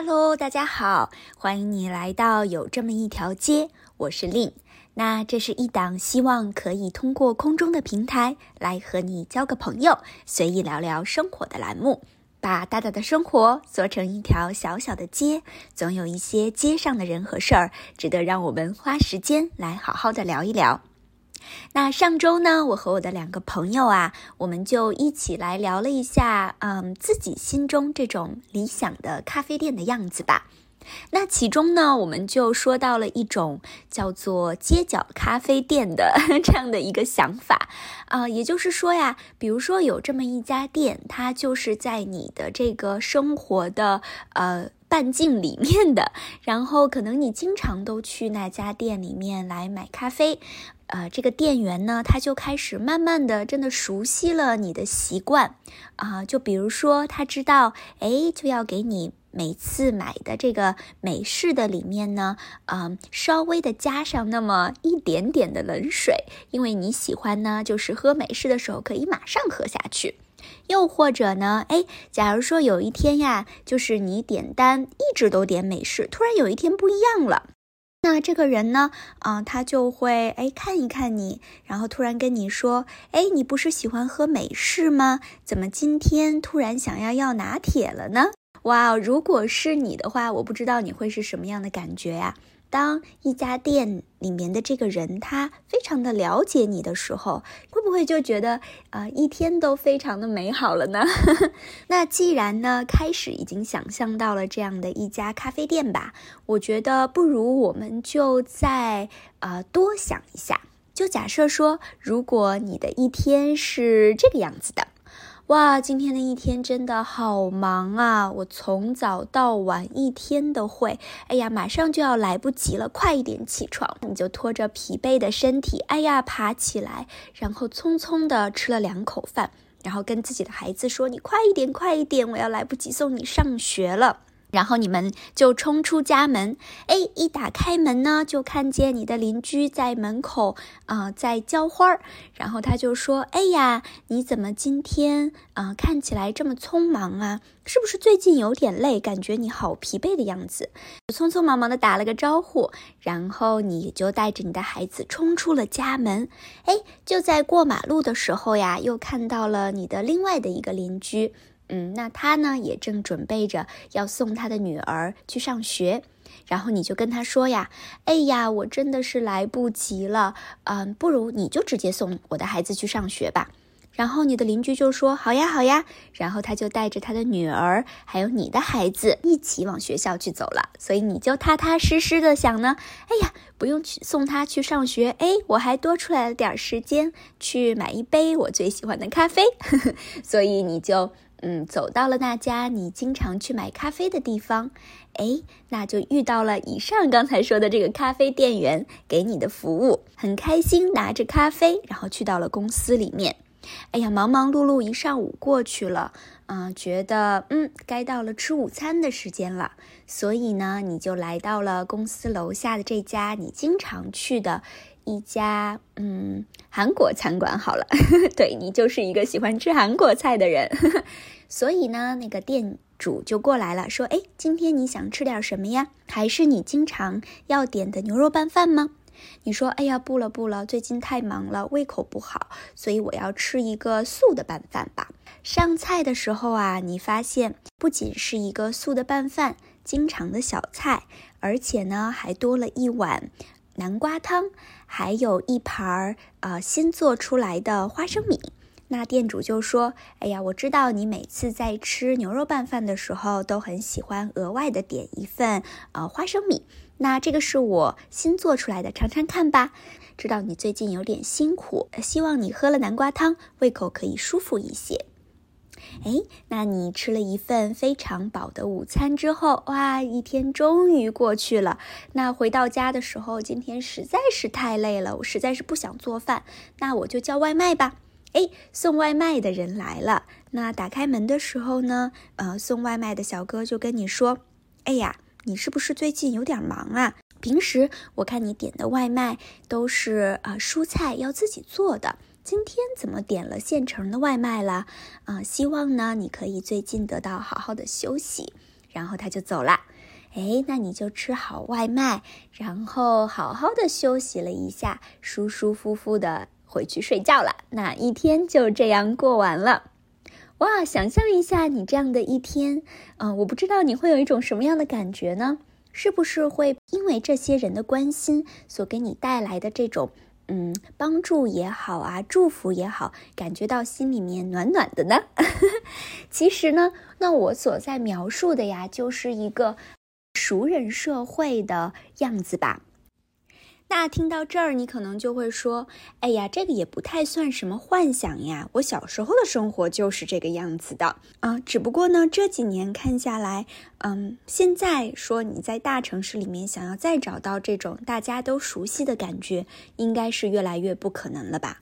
Hello，大家好，欢迎你来到有这么一条街，我是令。那这是一档希望可以通过空中的平台来和你交个朋友，随意聊聊生活的栏目。把大大的生活做成一条小小的街，总有一些街上的人和事儿值得让我们花时间来好好的聊一聊。那上周呢，我和我的两个朋友啊，我们就一起来聊了一下，嗯，自己心中这种理想的咖啡店的样子吧。那其中呢，我们就说到了一种叫做街角咖啡店的 这样的一个想法，啊，也就是说呀，比如说有这么一家店，它就是在你的这个生活的呃半径里面的，然后可能你经常都去那家店里面来买咖啡。呃，这个店员呢，他就开始慢慢的真的熟悉了你的习惯，啊，就比如说他知道，哎，就要给你每次买的这个美式的里面呢，嗯，稍微的加上那么一点点的冷水，因为你喜欢呢，就是喝美式的时候可以马上喝下去。又或者呢，哎，假如说有一天呀，就是你点单一直都点美式，突然有一天不一样了。那这个人呢，啊，他就会哎看一看你，然后突然跟你说，哎，你不是喜欢喝美式吗？怎么今天突然想要要拿铁了呢？哇，如果是你的话，我不知道你会是什么样的感觉呀。当一家店里面的这个人他非常的了解你的时候，会不会就觉得呃一天都非常的美好了呢？那既然呢开始已经想象到了这样的一家咖啡店吧，我觉得不如我们就再呃多想一下，就假设说，如果你的一天是这个样子的。哇，今天的一天真的好忙啊！我从早到晚一天的会，哎呀，马上就要来不及了，快一点起床！你就拖着疲惫的身体，哎呀，爬起来，然后匆匆的吃了两口饭，然后跟自己的孩子说：“你快一点，快一点，我要来不及送你上学了。”然后你们就冲出家门，哎，一打开门呢，就看见你的邻居在门口啊，在浇花儿。然后他就说：“哎呀，你怎么今天啊看起来这么匆忙啊？是不是最近有点累？感觉你好疲惫的样子。”匆匆忙忙的打了个招呼，然后你就带着你的孩子冲出了家门。哎，就在过马路的时候呀，又看到了你的另外的一个邻居。嗯，那他呢也正准备着要送他的女儿去上学，然后你就跟他说呀：“哎呀，我真的是来不及了，嗯，不如你就直接送我的孩子去上学吧。”然后你的邻居就说：“好呀，好呀。”然后他就带着他的女儿还有你的孩子一起往学校去走了。所以你就踏踏实实的想呢：“哎呀，不用去送他去上学，哎，我还多出来了点时间去买一杯我最喜欢的咖啡。” 所以你就。嗯，走到了那家你经常去买咖啡的地方，哎，那就遇到了以上刚才说的这个咖啡店员给你的服务，很开心，拿着咖啡，然后去到了公司里面。哎呀，忙忙碌碌一上午过去了，啊，觉得嗯，该到了吃午餐的时间了，所以呢，你就来到了公司楼下的这家你经常去的。一家嗯韩国餐馆好了，对你就是一个喜欢吃韩国菜的人，所以呢，那个店主就过来了，说：“哎，今天你想吃点什么呀？还是你经常要点的牛肉拌饭吗？”你说：“哎呀，不了不了，最近太忙了，胃口不好，所以我要吃一个素的拌饭吧。”上菜的时候啊，你发现不仅是一个素的拌饭，经常的小菜，而且呢，还多了一碗。南瓜汤，还有一盘儿啊新做出来的花生米。那店主就说：“哎呀，我知道你每次在吃牛肉拌饭的时候，都很喜欢额外的点一份呃花生米。那这个是我新做出来的，尝尝看吧。知道你最近有点辛苦，希望你喝了南瓜汤，胃口可以舒服一些。”哎，那你吃了一份非常饱的午餐之后，哇，一天终于过去了。那回到家的时候，今天实在是太累了，我实在是不想做饭，那我就叫外卖吧。哎，送外卖的人来了。那打开门的时候呢，呃，送外卖的小哥就跟你说：“哎呀，你是不是最近有点忙啊？平时我看你点的外卖都是啊蔬菜要自己做的。”今天怎么点了现成的外卖了？啊，希望呢你可以最近得到好好的休息。然后他就走了。哎，那你就吃好外卖，然后好好的休息了一下，舒舒服服的回去睡觉了。那一天就这样过完了。哇，想象一下你这样的一天，嗯，我不知道你会有一种什么样的感觉呢？是不是会因为这些人的关心所给你带来的这种？嗯，帮助也好啊，祝福也好，感觉到心里面暖暖的呢。其实呢，那我所在描述的呀，就是一个熟人社会的样子吧。那听到这儿，你可能就会说：“哎呀，这个也不太算什么幻想呀，我小时候的生活就是这个样子的啊。只不过呢，这几年看下来，嗯，现在说你在大城市里面想要再找到这种大家都熟悉的感觉，应该是越来越不可能了吧？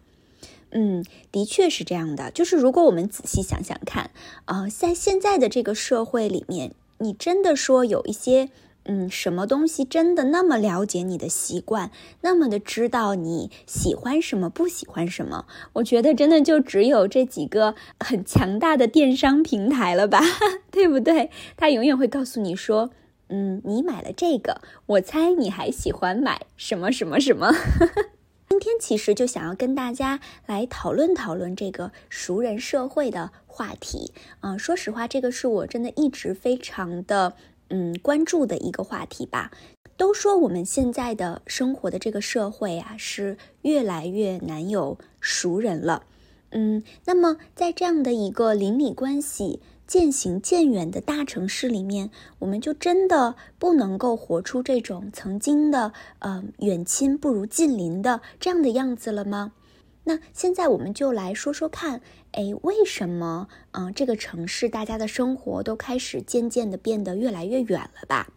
嗯，的确是这样的。就是如果我们仔细想想看，啊，在现在的这个社会里面，你真的说有一些。嗯，什么东西真的那么了解你的习惯，那么的知道你喜欢什么，不喜欢什么？我觉得真的就只有这几个很强大的电商平台了吧，对不对？他永远会告诉你说，嗯，你买了这个，我猜你还喜欢买什么什么什么。今天其实就想要跟大家来讨论讨论这个熟人社会的话题。嗯，说实话，这个是我真的一直非常的。嗯，关注的一个话题吧。都说我们现在的生活的这个社会啊，是越来越难有熟人了。嗯，那么在这样的一个邻里关系渐行渐远的大城市里面，我们就真的不能够活出这种曾经的呃远亲不如近邻的这样的样子了吗？那现在我们就来说说看，哎，为什么，嗯，这个城市大家的生活都开始渐渐的变得越来越远了吧？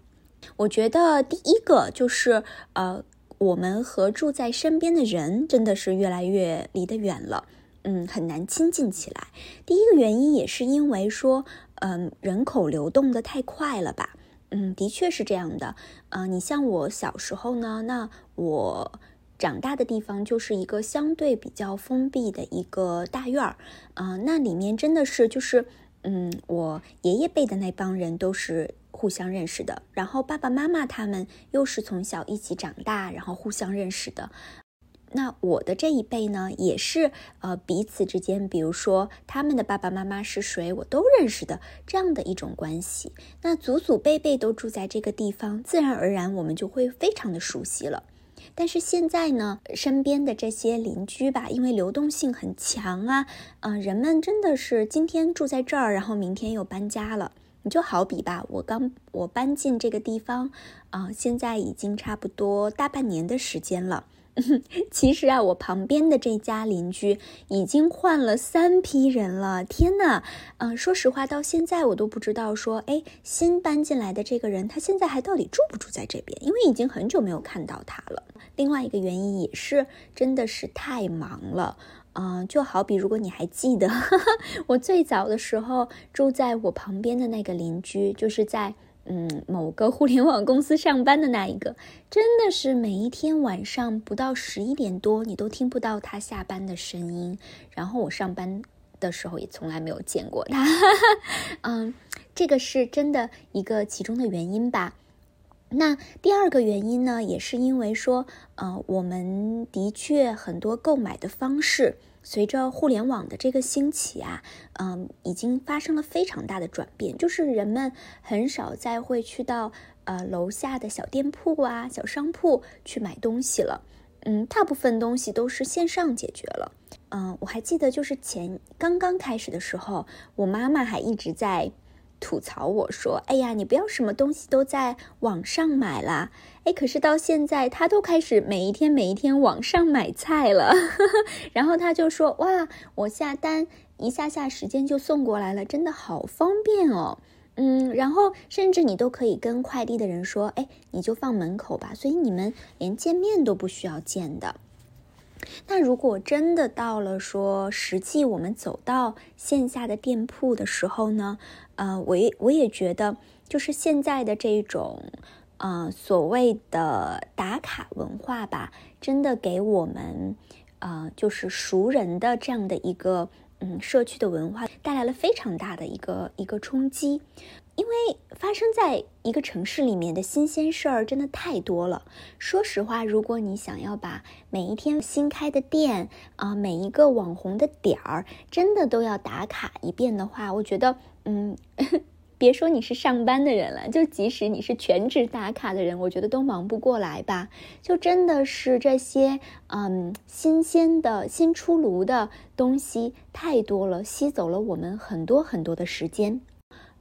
我觉得第一个就是，呃，我们和住在身边的人真的是越来越离得远了，嗯，很难亲近起来。第一个原因也是因为说，嗯，人口流动的太快了吧？嗯，的确是这样的。嗯，你像我小时候呢，那我。长大的地方就是一个相对比较封闭的一个大院儿，啊，那里面真的是就是，嗯，我爷爷辈的那帮人都是互相认识的，然后爸爸妈妈他们又是从小一起长大，然后互相认识的。那我的这一辈呢，也是呃彼此之间，比如说他们的爸爸妈妈是谁，我都认识的这样的一种关系。那祖祖辈辈都住在这个地方，自然而然我们就会非常的熟悉了。但是现在呢，身边的这些邻居吧，因为流动性很强啊，嗯，人们真的是今天住在这儿，然后明天又搬家了。你就好比吧，我刚我搬进这个地方，啊，现在已经差不多大半年的时间了。其实啊，我旁边的这家邻居已经换了三批人了。天呐，嗯，说实话，到现在我都不知道说，哎，新搬进来的这个人他现在还到底住不住在这边？因为已经很久没有看到他了。另外一个原因也是，真的是太忙了。嗯，就好比如果你还记得，我最早的时候住在我旁边的那个邻居，就是在。嗯，某个互联网公司上班的那一个，真的是每一天晚上不到十一点多，你都听不到他下班的声音。然后我上班的时候也从来没有见过他。嗯，这个是真的一个其中的原因吧。那第二个原因呢，也是因为说，呃，我们的确很多购买的方式。随着互联网的这个兴起啊，嗯，已经发生了非常大的转变，就是人们很少再会去到呃楼下的小店铺啊、小商铺去买东西了，嗯，大部分东西都是线上解决了。嗯，我还记得就是前刚刚开始的时候，我妈妈还一直在。吐槽我说：“哎呀，你不要什么东西都在网上买啦。”哎，可是到现在他都开始每一天每一天网上买菜了。然后他就说：“哇，我下单一下下时间就送过来了，真的好方便哦。”嗯，然后甚至你都可以跟快递的人说：“哎，你就放门口吧。”所以你们连见面都不需要见的。那如果真的到了说实际我们走到线下的店铺的时候呢？呃，我也我也觉得，就是现在的这种，呃，所谓的打卡文化吧，真的给我们，呃，就是熟人的这样的一个，嗯，社区的文化带来了非常大的一个一个冲击。因为发生在一个城市里面的新鲜事儿真的太多了。说实话，如果你想要把每一天新开的店啊，每一个网红的点儿，真的都要打卡一遍的话，我觉得，嗯，别说你是上班的人了，就即使你是全职打卡的人，我觉得都忙不过来吧。就真的是这些，嗯，新鲜的新出炉的东西太多了，吸走了我们很多很多的时间。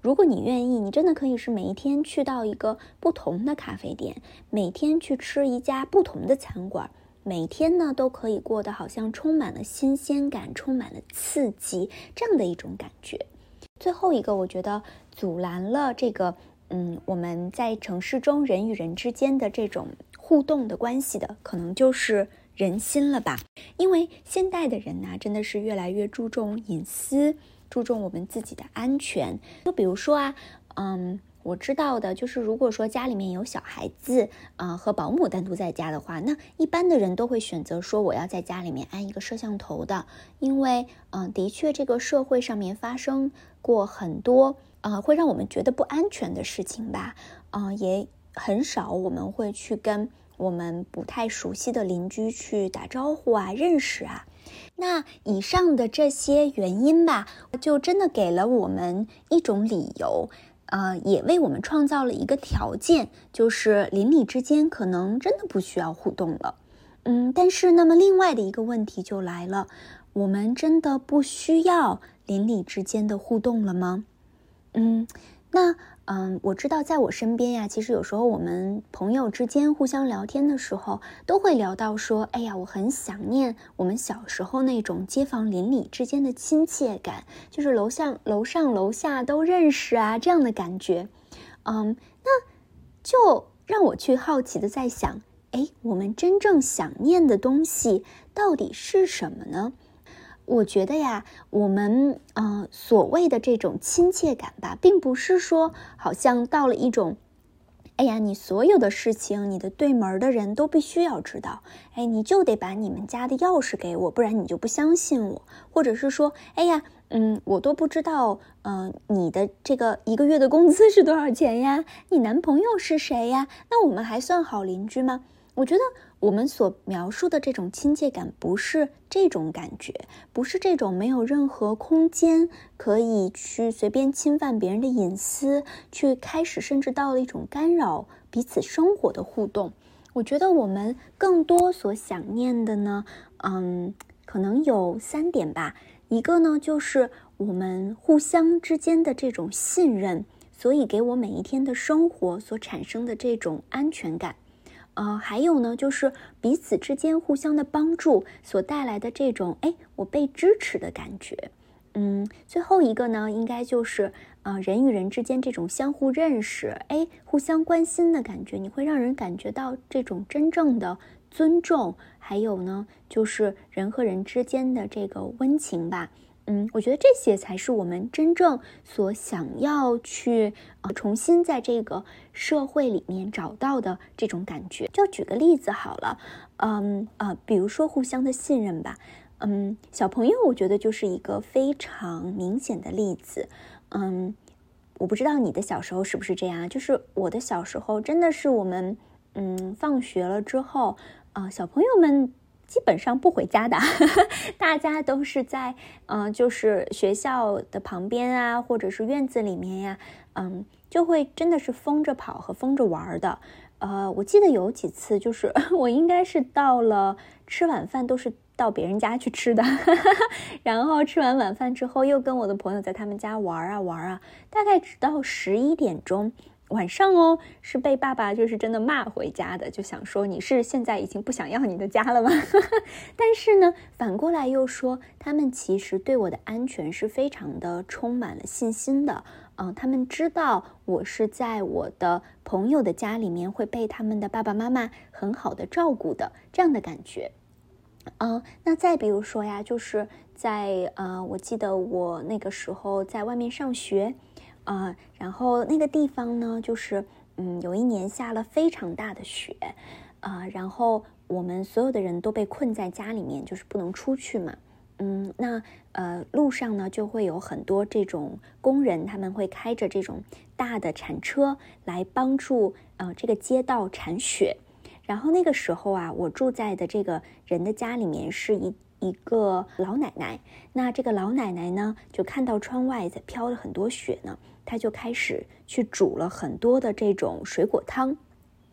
如果你愿意，你真的可以是每一天去到一个不同的咖啡店，每天去吃一家不同的餐馆，每天呢都可以过得好像充满了新鲜感，充满了刺激这样的一种感觉。最后一个，我觉得阻拦了这个，嗯，我们在城市中人与人之间的这种互动的关系的，可能就是人心了吧？因为现代的人呢，真的是越来越注重隐私。注重我们自己的安全，就比如说啊，嗯，我知道的就是，如果说家里面有小孩子啊，和保姆单独在家的话，那一般的人都会选择说我要在家里面安一个摄像头的，因为嗯，的确这个社会上面发生过很多啊会让我们觉得不安全的事情吧，嗯，也很少我们会去跟我们不太熟悉的邻居去打招呼啊，认识啊。那以上的这些原因吧，就真的给了我们一种理由，呃，也为我们创造了一个条件，就是邻里之间可能真的不需要互动了。嗯，但是那么另外的一个问题就来了，我们真的不需要邻里之间的互动了吗？嗯，那。嗯，我知道，在我身边呀，其实有时候我们朋友之间互相聊天的时候，都会聊到说：“哎呀，我很想念我们小时候那种街坊邻里之间的亲切感，就是楼上楼上楼下都认识啊，这样的感觉。”嗯，那就让我去好奇的在想，哎，我们真正想念的东西到底是什么呢？我觉得呀，我们嗯所谓的这种亲切感吧，并不是说好像到了一种，哎呀，你所有的事情，你的对门的人都必须要知道，哎，你就得把你们家的钥匙给我，不然你就不相信我，或者是说，哎呀，嗯，我都不知道，嗯，你的这个一个月的工资是多少钱呀？你男朋友是谁呀？那我们还算好邻居吗？我觉得。我们所描述的这种亲切感，不是这种感觉，不是这种没有任何空间可以去随便侵犯别人的隐私，去开始甚至到了一种干扰彼此生活的互动。我觉得我们更多所想念的呢，嗯，可能有三点吧。一个呢，就是我们互相之间的这种信任，所以给我每一天的生活所产生的这种安全感。呃，还有呢，就是彼此之间互相的帮助所带来的这种，哎，我被支持的感觉。嗯，最后一个呢，应该就是，呃，人与人之间这种相互认识，哎，互相关心的感觉，你会让人感觉到这种真正的尊重。还有呢，就是人和人之间的这个温情吧。嗯，我觉得这些才是我们真正所想要去呃重新在这个社会里面找到的这种感觉。就举个例子好了，嗯呃，比如说互相的信任吧。嗯，小朋友，我觉得就是一个非常明显的例子。嗯，我不知道你的小时候是不是这样，就是我的小时候真的是我们嗯放学了之后啊，小朋友们。基本上不回家的，大家都是在嗯，就是学校的旁边啊，或者是院子里面呀，嗯，就会真的是疯着跑和疯着玩的。呃，我记得有几次，就是 我应该是到了吃晚饭都是到别人家去吃的，然后吃完晚饭之后又跟我的朋友在他们家玩啊玩啊，大概直到十一点钟。晚上哦，是被爸爸就是真的骂回家的，就想说你是现在已经不想要你的家了吗？但是呢，反过来又说他们其实对我的安全是非常的充满了信心的。嗯，他们知道我是在我的朋友的家里面会被他们的爸爸妈妈很好的照顾的这样的感觉。嗯，那再比如说呀，就是在呃，我记得我那个时候在外面上学。啊，然后那个地方呢，就是嗯，有一年下了非常大的雪，啊，然后我们所有的人都被困在家里面，就是不能出去嘛。嗯，那呃路上呢就会有很多这种工人，他们会开着这种大的铲车来帮助呃这个街道铲雪。然后那个时候啊，我住在的这个人的家里面是一一个老奶奶。那这个老奶奶呢，就看到窗外在飘了很多雪呢，她就开始去煮了很多的这种水果汤，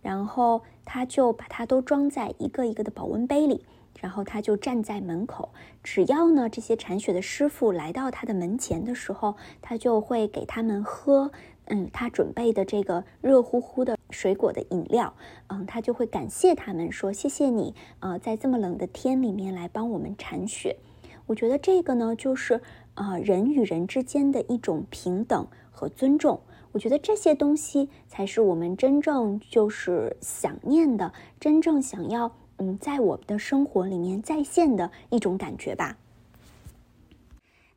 然后她就把它都装在一个一个的保温杯里，然后她就站在门口，只要呢这些铲雪的师傅来到她的门前的时候，她就会给他们喝。嗯，他准备的这个热乎乎的水果的饮料，嗯，他就会感谢他们说谢谢你，呃，在这么冷的天里面来帮我们铲雪。我觉得这个呢，就是呃人与人之间的一种平等和尊重。我觉得这些东西才是我们真正就是想念的，真正想要嗯在我们的生活里面再现的一种感觉吧。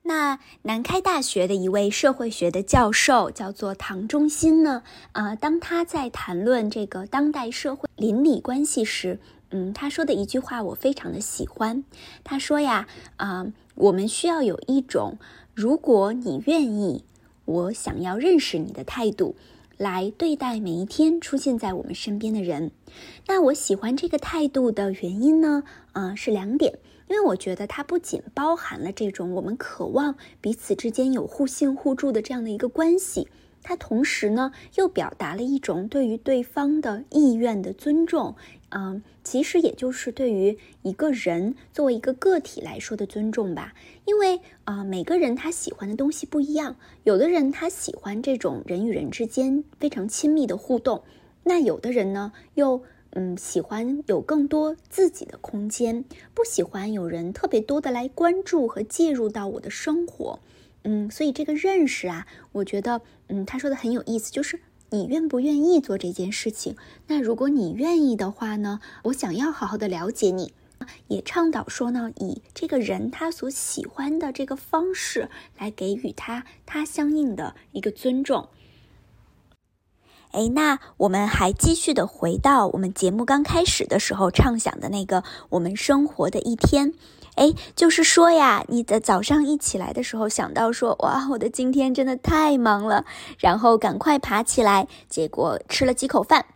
那南开大学的一位社会学的教授叫做唐中新呢，啊，当他在谈论这个当代社会邻里关系时，嗯，他说的一句话我非常的喜欢。他说呀，啊，我们需要有一种，如果你愿意，我想要认识你的态度，来对待每一天出现在我们身边的人。那我喜欢这个态度的原因呢，啊，是两点。因为我觉得它不仅包含了这种我们渴望彼此之间有互信互助的这样的一个关系，它同时呢又表达了一种对于对方的意愿的尊重，嗯，其实也就是对于一个人作为一个个体来说的尊重吧。因为啊，每个人他喜欢的东西不一样，有的人他喜欢这种人与人之间非常亲密的互动，那有的人呢又。嗯，喜欢有更多自己的空间，不喜欢有人特别多的来关注和介入到我的生活。嗯，所以这个认识啊，我觉得，嗯，他说的很有意思，就是你愿不愿意做这件事情？那如果你愿意的话呢，我想要好好的了解你，也倡导说呢，以这个人他所喜欢的这个方式来给予他他相应的一个尊重。哎，那我们还继续的回到我们节目刚开始的时候畅想的那个我们生活的一天。哎，就是说呀，你的早上一起来的时候想到说，哇，我的今天真的太忙了，然后赶快爬起来，结果吃了几口饭，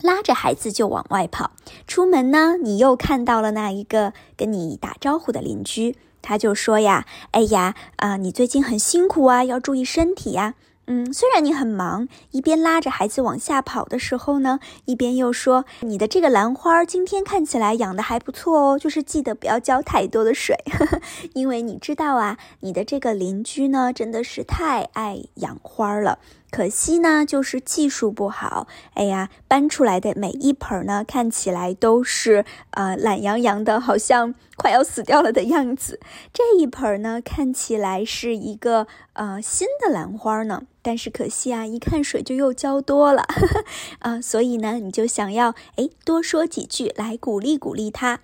拉着孩子就往外跑。出门呢，你又看到了那一个跟你打招呼的邻居，他就说呀，哎呀，啊，你最近很辛苦啊，要注意身体呀。嗯，虽然你很忙，一边拉着孩子往下跑的时候呢，一边又说你的这个兰花今天看起来养的还不错哦，就是记得不要浇太多的水，因为你知道啊，你的这个邻居呢真的是太爱养花了。可惜呢，就是技术不好。哎呀，搬出来的每一盆呢，看起来都是呃懒洋洋的，好像快要死掉了的样子。这一盆呢，看起来是一个呃新的兰花呢，但是可惜啊，一看水就又浇多了啊，所以呢，你就想要哎多说几句来鼓励鼓励他。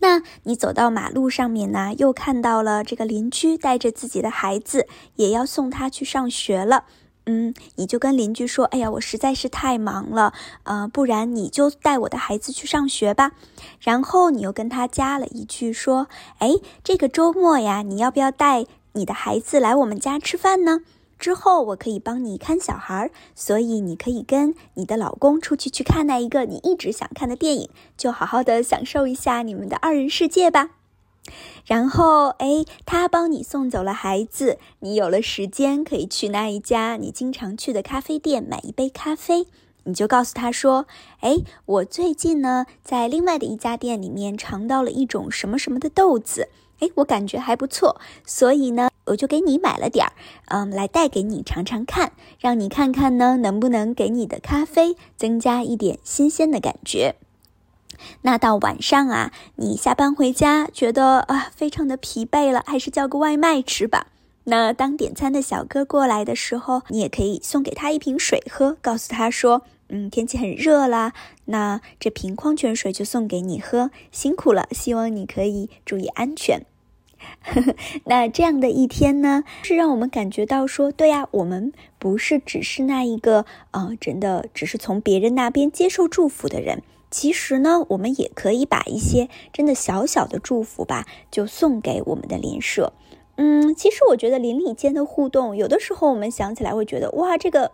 那你走到马路上面呢，又看到了这个邻居带着自己的孩子，也要送他去上学了。嗯，你就跟邻居说：“哎呀，我实在是太忙了，呃，不然你就带我的孩子去上学吧。”然后你又跟他加了一句说：“哎，这个周末呀，你要不要带你的孩子来我们家吃饭呢？之后我可以帮你看小孩，所以你可以跟你的老公出去去看那一个你一直想看的电影，就好好的享受一下你们的二人世界吧。”然后，哎，他帮你送走了孩子，你有了时间可以去那一家你经常去的咖啡店买一杯咖啡。你就告诉他说：“哎，我最近呢在另外的一家店里面尝到了一种什么什么的豆子，哎，我感觉还不错，所以呢我就给你买了点儿，嗯，来带给你尝尝看，让你看看呢能不能给你的咖啡增加一点新鲜的感觉。”那到晚上啊，你下班回家觉得啊非常的疲惫了，还是叫个外卖吃吧。那当点餐的小哥过来的时候，你也可以送给他一瓶水喝，告诉他说，嗯，天气很热啦，那这瓶矿泉水就送给你喝，辛苦了，希望你可以注意安全。那这样的一天呢，是让我们感觉到说，对呀，我们不是只是那一个，呃，真的只是从别人那边接受祝福的人。其实呢，我们也可以把一些真的小小的祝福吧，就送给我们的邻舍。嗯，其实我觉得邻里间的互动，有的时候我们想起来会觉得，哇，这个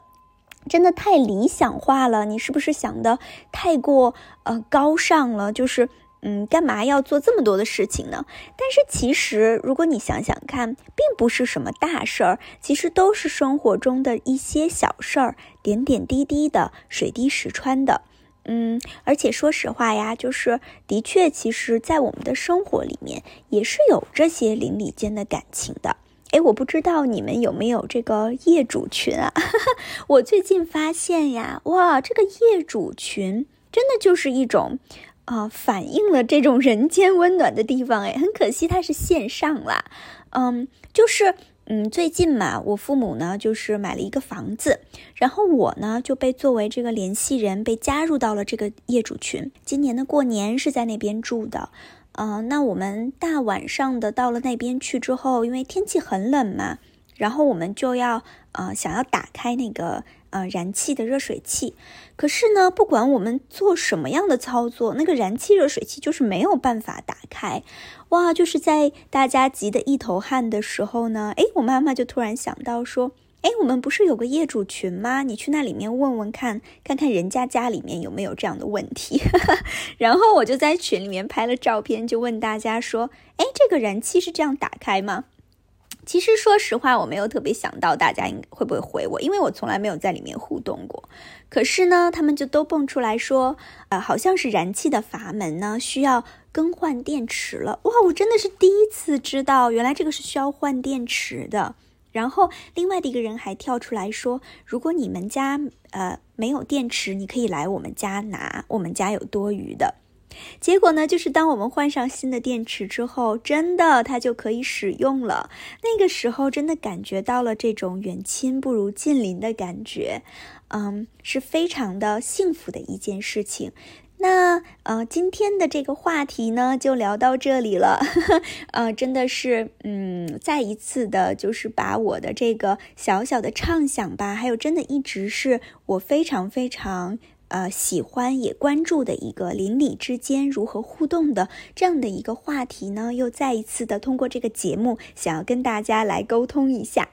真的太理想化了。你是不是想的太过呃高尚了？就是。嗯，干嘛要做这么多的事情呢？但是其实，如果你想想看，并不是什么大事儿，其实都是生活中的一些小事儿，点点滴滴的，水滴石穿的。嗯，而且说实话呀，就是的确，其实，在我们的生活里面，也是有这些邻里间的感情的。哎，我不知道你们有没有这个业主群啊？我最近发现呀，哇，这个业主群真的就是一种。啊，反映了这种人间温暖的地方，哎，很可惜它是线上啦。嗯，就是，嗯，最近嘛，我父母呢就是买了一个房子，然后我呢就被作为这个联系人被加入到了这个业主群。今年的过年是在那边住的，嗯，那我们大晚上的到了那边去之后，因为天气很冷嘛，然后我们就要，呃，想要打开那个。呃，燃气的热水器，可是呢，不管我们做什么样的操作，那个燃气热水器就是没有办法打开。哇，就是在大家急得一头汗的时候呢，哎，我妈妈就突然想到说，哎，我们不是有个业主群吗？你去那里面问问看，看看人家家里面有没有这样的问题。然后我就在群里面拍了照片，就问大家说，哎，这个燃气是这样打开吗？其实说实话，我没有特别想到大家应会不会回我，因为我从来没有在里面互动过。可是呢，他们就都蹦出来说，呃，好像是燃气的阀门呢需要更换电池了。哇，我真的是第一次知道，原来这个是需要换电池的。然后另外的一个人还跳出来说，如果你们家呃没有电池，你可以来我们家拿，我们家有多余的。结果呢，就是当我们换上新的电池之后，真的它就可以使用了。那个时候真的感觉到了这种远亲不如近邻的感觉，嗯，是非常的幸福的一件事情。那呃，今天的这个话题呢，就聊到这里了。呃，真的是，嗯，再一次的，就是把我的这个小小的畅想吧，还有真的一直是我非常非常。呃，喜欢也关注的一个邻里之间如何互动的这样的一个话题呢，又再一次的通过这个节目想要跟大家来沟通一下。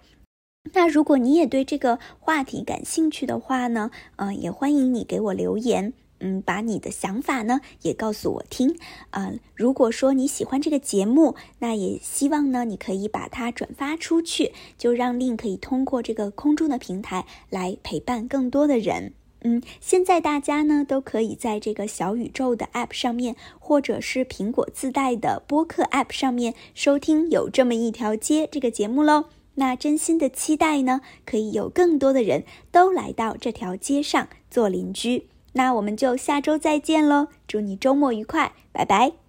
那如果你也对这个话题感兴趣的话呢，嗯，也欢迎你给我留言，嗯，把你的想法呢也告诉我听。啊，如果说你喜欢这个节目，那也希望呢你可以把它转发出去，就让令可以通过这个空中的平台来陪伴更多的人。嗯，现在大家呢都可以在这个小宇宙的 App 上面，或者是苹果自带的播客 App 上面收听有这么一条街这个节目喽。那真心的期待呢，可以有更多的人都来到这条街上做邻居。那我们就下周再见喽，祝你周末愉快，拜拜。